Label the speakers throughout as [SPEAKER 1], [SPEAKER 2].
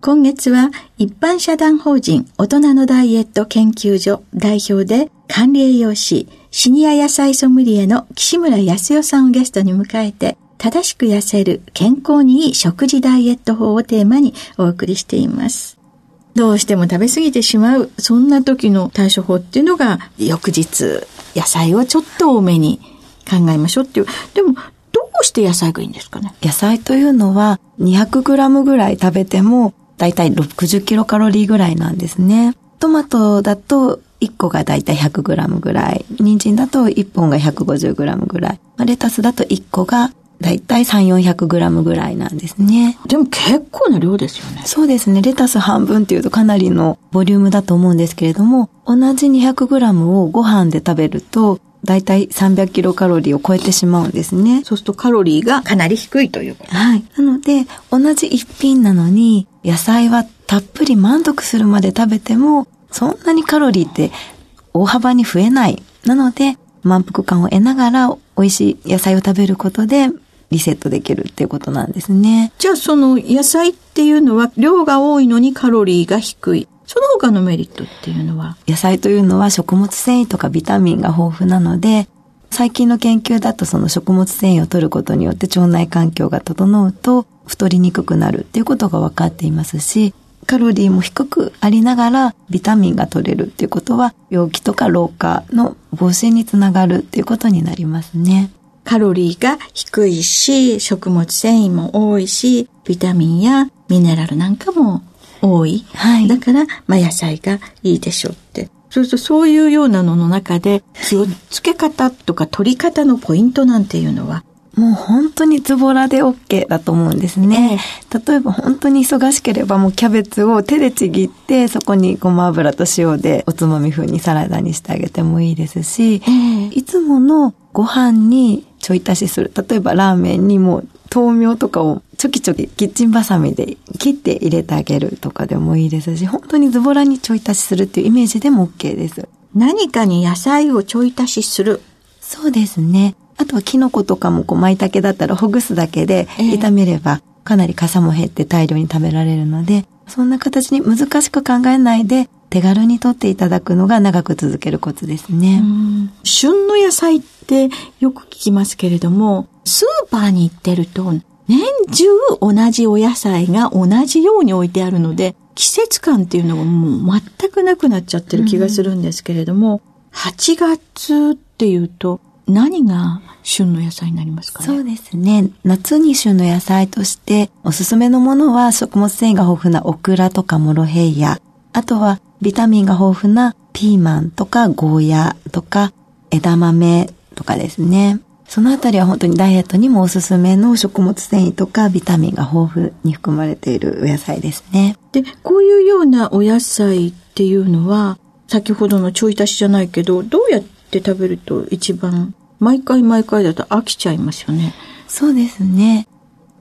[SPEAKER 1] 今月は一般社団法人大人のダイエット研究所代表で管理栄養士シニア野菜ソムリエの岸村康代さんをゲストに迎えて正しく痩せる健康にいい食事ダイエット法をテーマにお送りしています。どうしても食べ過ぎてしまう、そんな時の対処法っていうのが翌日野菜をちょっと多めに考えましょうっていう。でもどうして野菜がいいんですかね？
[SPEAKER 2] 野菜というのは 200g ぐらい食べてもだいたい60キロカロリーぐらいなんですね。トマトだと1個がだいたい 100g ぐらい。人参だと1本が 150g ぐらい。レタスだと1個がだいたい3、400g ぐらいなんですね。
[SPEAKER 1] でも結構な量ですよね。
[SPEAKER 2] そうですね。レタス半分っていうとかなりのボリュームだと思うんですけれども、同じ 200g をご飯で食べると、だいたい300キロカロリーを超えてしまうんですね。
[SPEAKER 1] そうするとカロリーがかなり低いということ
[SPEAKER 2] はい。なので、同じ一品なのに、野菜はたっぷり満足するまで食べても、そんなにカロリーって大幅に増えない。なので、満腹感を得ながら美味しい野菜を食べることでリセットできるっていうことなんですね。
[SPEAKER 1] じゃあその野菜っていうのは量が多いのにカロリーが低い。その他のメリットっていうのは？
[SPEAKER 2] 野菜というのは食物繊維とかビタミンが豊富なので、最近の研究だとその食物繊維を取ることによって腸内環境が整うと太りにくくなるっていうことが分かっていますし、カロリーも低くありながらビタミンが取れるっていうことは病気とか老化の防止につながるっていうことになりますね。
[SPEAKER 1] カロリーが低いし、食物繊維も多いし、ビタミンやミネラルなんかも多い。はい。だから、まあ野菜がいいでしょうって。そうするとそういうようなのの中で気をつけ方とか取り方のポイントなんていうのは？
[SPEAKER 2] もう本当にズボラで OK だと思うんですね。例えば本当に忙しければもうキャベツを手でちぎってそこにごま油と塩でおつまみ風にサラダにしてあげてもいいですし、いつものご飯にちょい足しする。例えばラーメンにも豆苗とかをちょきちょきキッチンバサミで切って入れてあげるとかでもいいですし、本当にズボラにちょい足しするっていうイメージでも OK です。
[SPEAKER 1] 何かに野菜をちょい足しする。
[SPEAKER 2] そうですね。あとはキノコとかもこう舞茸だったらほぐすだけで炒めればかなり傘も減って大量に食べられるので、そんな形に難しく考えないで手軽にとっていただくのが長く続けるコツですね。
[SPEAKER 1] 旬の野菜ってよく聞きますけれども、スーパーに行ってると年中同じお野菜が同じように置いてあるので、季節感っていうのがもう全くなくなっちゃってる気がするんですけれども、8月っていうと何が旬の野菜になりますか
[SPEAKER 2] ね？そうですね。夏に旬の野菜としておすすめのものは食物繊維が豊富なオクラとかモロヘイヤ、あとはビタミンが豊富なピーマンとかゴーヤとか枝豆とかですね。そのあたりは本当にダイエットにもおすすめの食物繊維とかビタミンが豊富に含まれているお野菜ですね。
[SPEAKER 1] で、こういうようなお野菜っていうのは、先ほどのちょい足しじゃないけど、どうやって食べると一番毎回毎回だと飽きちゃいますよね。
[SPEAKER 2] そうですね。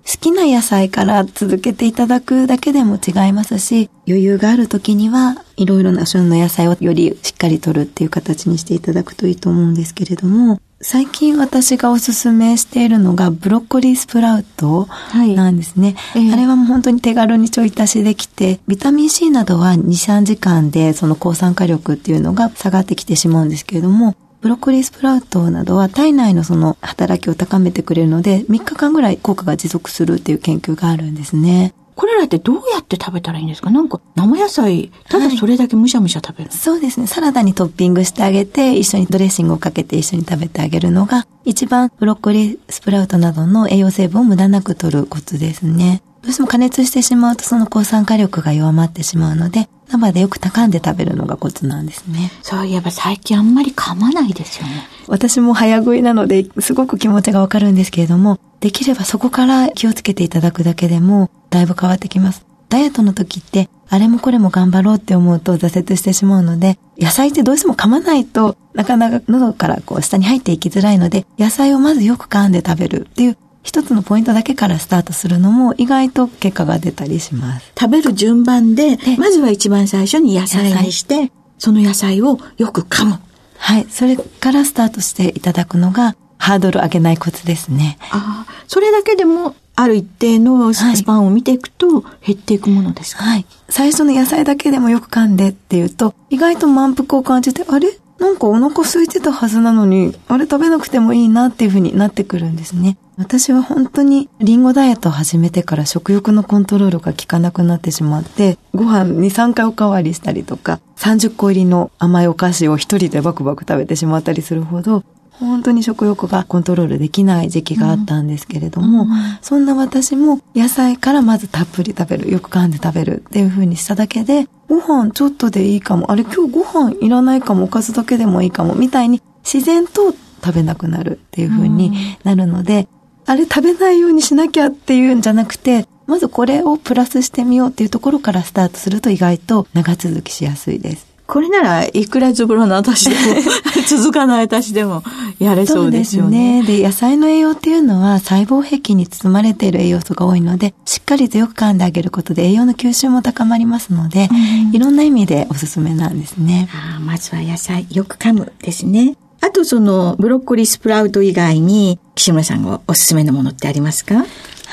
[SPEAKER 2] 好きな野菜から続けていただくだけでも違いますし、余裕がある時にはいろいろな旬の野菜をよりしっかりとるっていう形にしていただくといいと思うんですけれども、最近私がおすすめしているのがブロッコリースプラウトなんですね。はいえー、あれはもう本当に手軽にちょい足しできて、ビタミン C などは2、3時間でその抗酸化力っていうのが下がってきてしまうんですけれども、ブロッコリースプラウトなどは体内のその働きを高めてくれるので、3日間ぐらい効果が持続するっていう研究があるんですね。
[SPEAKER 1] これらってどうやって食べたらいいんですか？なんか生野菜、ただそれだけむしゃむしゃ食べる、
[SPEAKER 2] はい、そうですね。サラダにトッピングしてあげて、一緒にドレッシングをかけて一緒に食べてあげるのが、一番ブロッコリースプラウトなどの栄養成分を無駄なく取るコツですね。どうしても加熱してしまうとその抗酸化力が弱まってしまうので、生でよく高んで食べるのがコツなんですね。
[SPEAKER 1] そういえば最近あんまり噛まないですよね。
[SPEAKER 2] 私も早食いなので、すごく気持ちがわかるんですけれども、できればそこから気をつけていただくだけでも、だいぶ変わってきます。ダイエットの時って、あれもこれも頑張ろうって思うと挫折してしまうので、野菜ってどうしても噛まないとなかなか喉からこう下に入っていきづらいので、野菜をまずよく噛んで食べるっていう一つのポイントだけからスタートするのも意外と結果が出たりします。
[SPEAKER 1] 食べる順番で、まずは一番最初に野菜にして、その野菜をよく噛む。
[SPEAKER 2] はい。それからスタートしていただくのが、ハードル上げないコツですね。
[SPEAKER 1] ああ、それだけでもある一定のスパンを見ていくと減っていくものですか、
[SPEAKER 2] はい、最初の野菜だけでもよく噛んでっていうと、意外と満腹を感じて、あれ？なんかお腹空いてたはずなのに、あれ食べなくてもいいなっていう風になってくるんですね。私は本当にリンゴダイエットを始めてから食欲のコントロールが効かなくなってしまって、ご飯2、3回おかわりしたりとか、30個入りの甘いお菓子を一人でバクバク食べてしまったりするほど、本当に食欲がコントロールできない時期があったんですけれども、うんうん、そんな私も野菜からまずたっぷり食べる、よく噛んで食べるっていう風にしただけで、ご飯ちょっとでいいかも、あれ今日ご飯いらないかも、おかずだけでもいいかも、みたいに自然と食べなくなるっていう風になるので、うん、あれ食べないようにしなきゃっていうんじゃなくて、まずこれをプラスしてみようっていうところからスタートすると意外と長続きしやすいです。
[SPEAKER 1] これならいくらずぶらの私でも 続かない私でもやれそうですよね。
[SPEAKER 2] で、ね、野菜の栄養っていうのは細胞壁に包まれている栄養素が多いので、しっかりとよく噛んであげることで栄養の吸収も高まりますので、うん、いろんな意味でおすすめなんですね。
[SPEAKER 1] あまずは野菜よく噛むですね。あとそのブロッコリースプラウト以外に岸村さんがおすすめのものってありますか？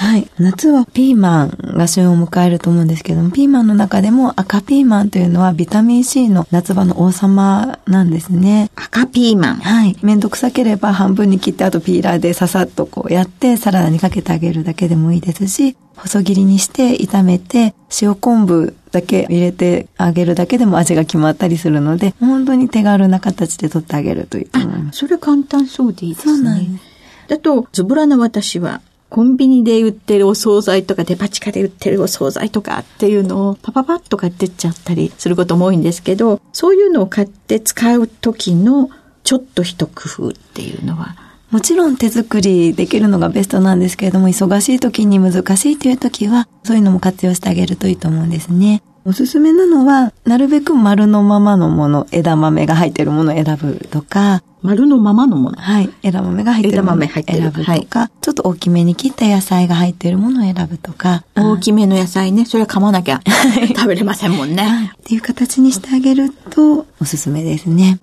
[SPEAKER 2] はい。夏はピーマンが旬を迎えると思うんですけども、ピーマンの中でも赤ピーマンというのはビタミン C の夏場の王様なんですね。
[SPEAKER 1] 赤ピーマン
[SPEAKER 2] はい。めんどくさければ半分に切ってあとピーラーでささっとこうやってサラダにかけてあげるだけでもいいですし、細切りにして炒めて塩昆布だけ入れてあげるだけでも味が決まったりするので、本当に手軽な形で取ってあげるといいと思います。
[SPEAKER 1] それ簡単そうでいいですね。
[SPEAKER 2] そうなんです。
[SPEAKER 1] だと、ズボラな私はコンビニで売ってるお惣菜とかデパ地下で売ってるお惣菜とかっていうのをパパパッと買ってっちゃったりすることも多いんですけど、そういうのを買って使う時のちょっと一工夫っていうのは
[SPEAKER 2] もちろん手作りできるのがベストなんですけれども、忙しい時に難しいという時は、そういうのも活用してあげるといいと思うんですね。おすすめなのは、なるべく丸のままのもの、枝豆が入ってるものを選ぶとか、
[SPEAKER 1] 丸のままのもの。
[SPEAKER 2] はい。枝豆が入ってるもの。を選ぶとか、はい、ちょっと大きめに切った野菜が入ってるものを選ぶとか。
[SPEAKER 1] 大きめの野菜ね、それは噛まなきゃ 食べれませんもんね。
[SPEAKER 2] っていう形にしてあげるとおすすめですね。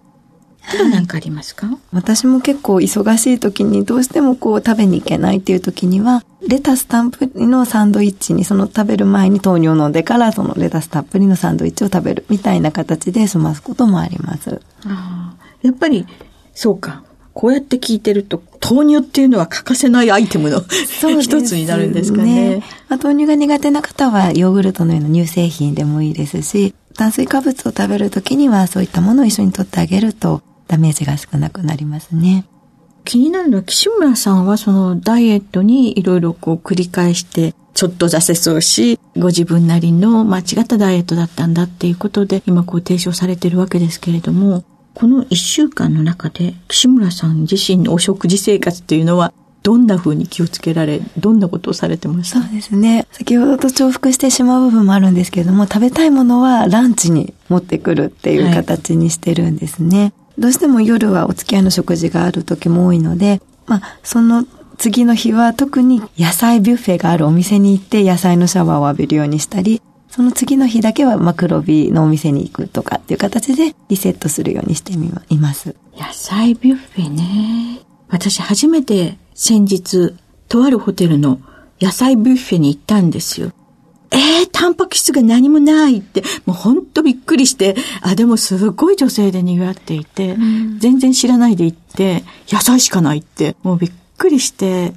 [SPEAKER 1] あと何かありますか、
[SPEAKER 2] 私も結構忙しい時にどうしてもこう食べに行けないっていう時には、レタスたっぷりのサンドイッチにその食べる前に豆乳を飲んでからそのレタスたっぷりのサンドイッチを食べるみたいな形で済ますこともあります。
[SPEAKER 1] あやっぱり、そうか。こうやって聞いてると、豆乳っていうのは欠かせないアイテムの一つになるんですかね。ね
[SPEAKER 2] まあ、豆乳が苦手な方はヨーグルトのような乳製品でもいいですし、炭水化物を食べるときにはそういったものを一緒に取ってあげるとダメージが少なくなりますね。
[SPEAKER 1] 気になるのは、岸村さんはそのダイエットにいろいろこう繰り返して、ちょっと挫折をし、ご自分なりの間違ったダイエットだったんだっていうことで、今こう提唱されてるわけですけれども、この一週間の中で、岸村さん自身のお食事生活っていうのは、どんな風に気をつけられ、どんなことをされてました
[SPEAKER 2] そうですね。先ほどと重複してしまう部分もあるんですけれども、食べたいものはランチに持ってくるっていう形にしてるんですね。はいどうしても夜はお付き合いの食事がある時も多いので、まあ、その次の日は特に野菜ビュッフェがあるお店に行って野菜のシャワーを浴びるようにしたり、その次の日だけはマクロビのお店に行くとかっていう形でリセットするようにしてみいます。
[SPEAKER 1] 野菜ビュッフェね。私初めて先日、とあるホテルの野菜ビュッフェに行ったんですよ。えー、タンパク質が何もないって、もうほんとびっくりして、あ、でもすごい女性で賑わっていて、うん、全然知らないで行って、野菜しかないって、もうびっくりして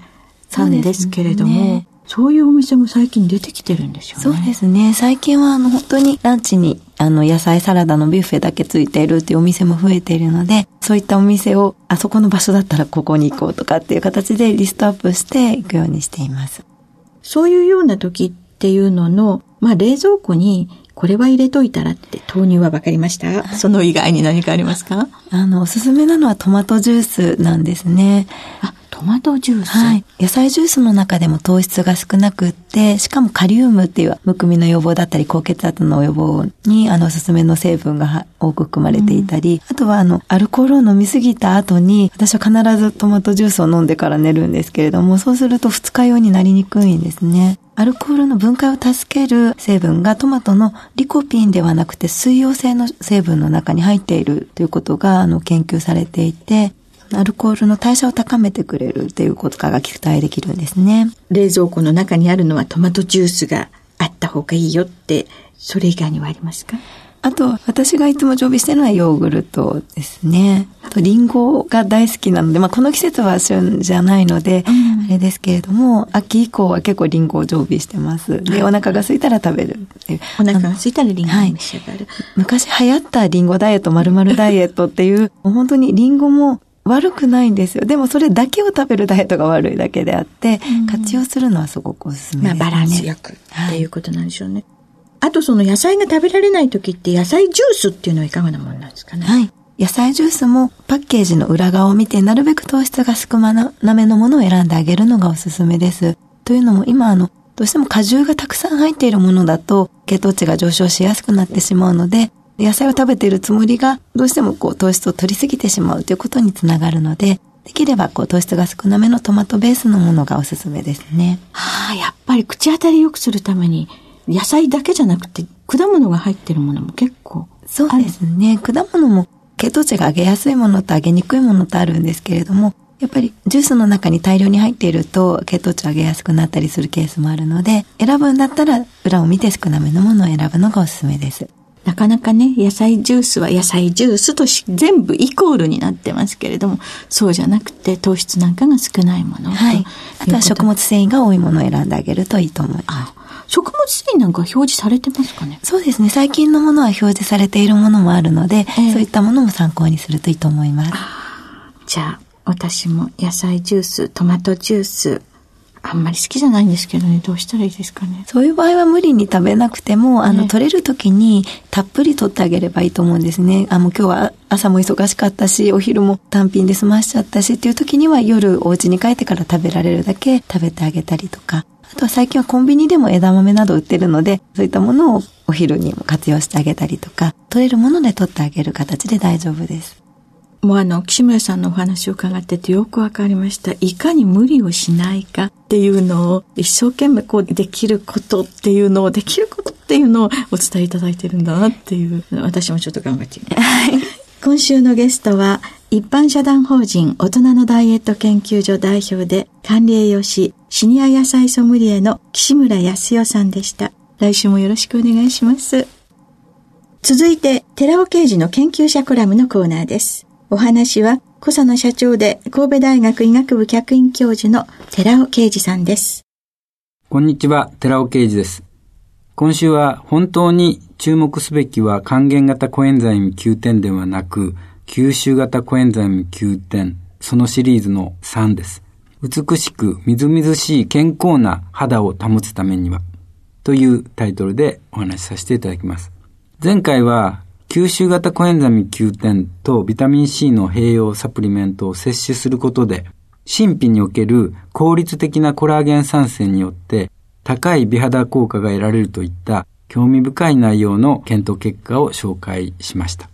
[SPEAKER 1] たんですけれども、そういうお店も最近出てきてるんですよね。
[SPEAKER 2] そうですね。最近はあの本当にランチにあの野菜サラダのビュッフェだけついているっていうお店も増えているので、そういったお店をあそこの場所だったらここに行こうとかっていう形でリストアップしていくようにしています。
[SPEAKER 1] そういうような時っていうのの、まあ冷蔵庫にこれは入れといたらって豆乳は分かりました？その以外に何かありますか？
[SPEAKER 2] あの、おすすめなのはトマトジュースなんですね。
[SPEAKER 1] あ、トマトジュース
[SPEAKER 2] はい。野菜ジュースの中でも糖質が少なくって、しかもカリウムっていうむくみの予防だったり高血圧の予防にあのおすすめの成分が多く含まれていたり、うん、あとはあのアルコールを飲みすぎた後に私は必ずトマトジュースを飲んでから寝るんですけれども、そうすると二日酔いになりにくいんですね。アルコールの分解を助ける成分がトマトのリコピンではなくて水溶性の成分の中に入っているということがあの研究されていて、アルコールの代謝を高めてくれるっていうことが期待できるんですね。
[SPEAKER 1] 冷蔵庫の中にあるのはトマトジュースがあった方がいいよって、それ以外にはありますか？
[SPEAKER 2] あと、私がいつも常備してるのはヨーグルトですね。あと、リンゴが大好きなので、まあ、この季節は旬じゃないので、うん、あれですけれども、秋以降は結構リンゴを常備してます。で、お腹が空いたら食べる。
[SPEAKER 1] お腹が空いたらリンゴを召し上がる。はい、
[SPEAKER 2] 昔流行ったリンゴダイエット、〇〇ダイエットっていう、本当にリンゴも悪くないんですよ。でもそれだけを食べるダイエットが悪いだけであって、うん、活用するのはすごくおすすめです、ね。
[SPEAKER 1] まあバランスよくっていうことなんでしょうね。はい、あとその野菜が食べられない時って野菜ジュースっていうのはいかがなものなんですかね？
[SPEAKER 2] はい。野菜ジュースもパッケージの裏側を見てなるべく糖質が少なめのものを選んであげるのがおすすめです。というのも今あの、どうしても果汁がたくさん入っているものだと血糖値が上昇しやすくなってしまうので、野菜を食べているつもりが、どうしてもこう糖質を取りすぎてしまうということにつながるので、できればこう糖質が少なめのトマトベースのものがおすすめですね。
[SPEAKER 1] はあ、やっぱり口当たり良くするために、野菜だけじゃなくて果物が入ってるものも結構
[SPEAKER 2] そうですね。果物も血糖値が上げやすいものと上げにくいものとあるんですけれども、やっぱりジュースの中に大量に入っていると血糖値を上げやすくなったりするケースもあるので、選ぶんだったら裏を見て少なめのものを選ぶのがおすすめです。
[SPEAKER 1] なかなかね、野菜ジュースは野菜ジュースとし全部イコールになってますけれども、そうじゃなくて糖質なんかが少ないもの。
[SPEAKER 2] はい。あとは食物繊維が多いものを選んであげるといいと思います。
[SPEAKER 1] 食物繊維なんか表示されてますかね？
[SPEAKER 2] そうですね。最近のものは表示されているものもあるので、えー、そういったものも参考にするといいと思います。
[SPEAKER 1] じゃあ、私も野菜ジュース、トマトジュース、あんまり好きじゃないんですけどね、どうしたらいいですかね。
[SPEAKER 2] そういう場合は無理に食べなくても、あの、取れる時にたっぷり取ってあげればいいと思うんですね。あ、もう今日は朝も忙しかったし、お昼も単品で済ましちゃったしっていう時には夜お家に帰ってから食べられるだけ食べてあげたりとか。あとは最近はコンビニでも枝豆など売ってるので、そういったものをお昼にも活用してあげたりとか、取れるもので取ってあげる形で大丈夫です。
[SPEAKER 1] もうあの、岸村さんのお話を伺っててよくわかりました。いかに無理をしないかっていうのを、一生懸命こうできることっていうのを、できることっていうのをお伝えいただいてるんだなっていう、私もちょっと頑張ってみます。今週のゲストは、一般社団法人大人のダイエット研究所代表で管理栄養士、シニア野菜ソムリエの岸村康代さんでした。来週もよろしくお願いします。続いて、寺尾刑事の研究者コラムのコーナーです。お話は、小佐野社長で神戸大学医学部客員教授の寺尾啓二さんです。
[SPEAKER 3] こんにちは、寺尾啓二です。今週は本当に注目すべきは還元型コエンザイム9点ではなく、吸収型コエンザイム9点、そのシリーズの3です。美しくみずみずしい健康な肌を保つためには、というタイトルでお話しさせていただきます。前回は吸収型コエンザミ9点とビタミン C の併用サプリメントを摂取することで、神秘における効率的なコラーゲン酸性によって高い美肌効果が得られるといった興味深い内容の検討結果を紹介しました。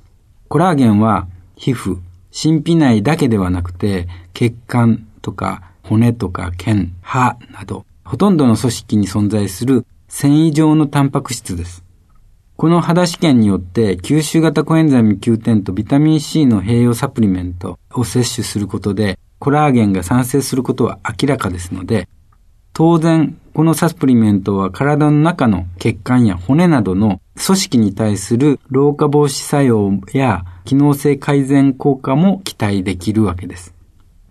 [SPEAKER 3] コラーゲンは皮膚、神秘内だけではなくて血管とか骨とか腱、歯など、ほとんどの組織に存在する繊維状のタンパク質です。この肌試験によって吸収型コエンザイム Q10 とビタミン C の併用サプリメントを摂取することでコラーゲンが産生することは明らかですので当然このサプリメントは体の中の血管や骨などの組織に対する老化防止作用や機能性改善効果も期待できるわけです。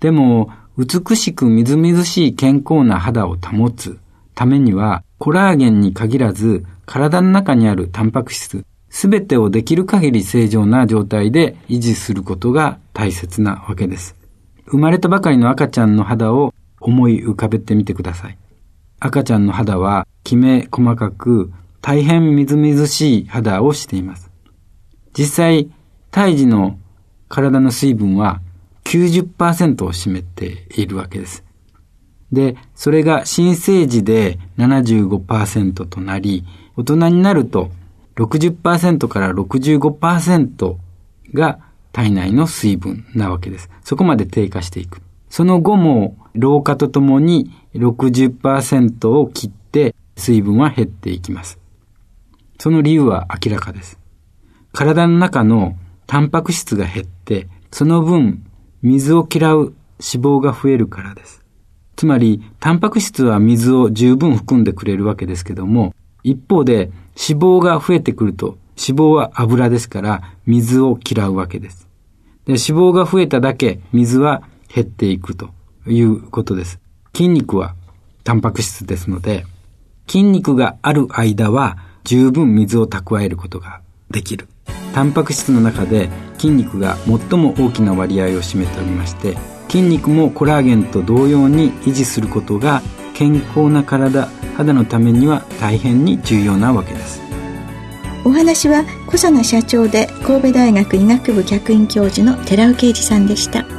[SPEAKER 3] でも美しくみずみずしい健康な肌を保つためにはコラーゲンに限らず体の中にあるタンパク質、すべてをできる限り正常な状態で維持することが大切なわけです。生まれたばかりの赤ちゃんの肌を思い浮かべてみてください。赤ちゃんの肌はきめ細かく大変みずみずしい肌をしています。実際、胎児の体の水分は90%を占めているわけです。で、それが新生児で75%となり、大人になると60%から65%が体内の水分なわけです。そこまで低下していく。その後も老化とともに60%を切って水分は減っていきます。その理由は明らかです。体の中のタンパク質が減って、その分水を嫌う脂肪が増えるからです。つまり、タンパク質は水を十分含んでくれるわけですけども、一方で脂肪が増えてくると、脂肪は油ですから水を嫌うわけです。で脂肪が増えただけ水は減っていくということです。筋肉はタンパク質ですので、筋肉がある間は十分水を蓄えることができる。タンパク質の中で筋肉が最も大きな割合を占めておりまして、筋肉もコラーゲンと同様に維持することが健康な体肌のためには大変に重要なわけです。
[SPEAKER 1] お話は小佐奈社長で神戸大学医学部客員教授の寺尾啓二さんでした。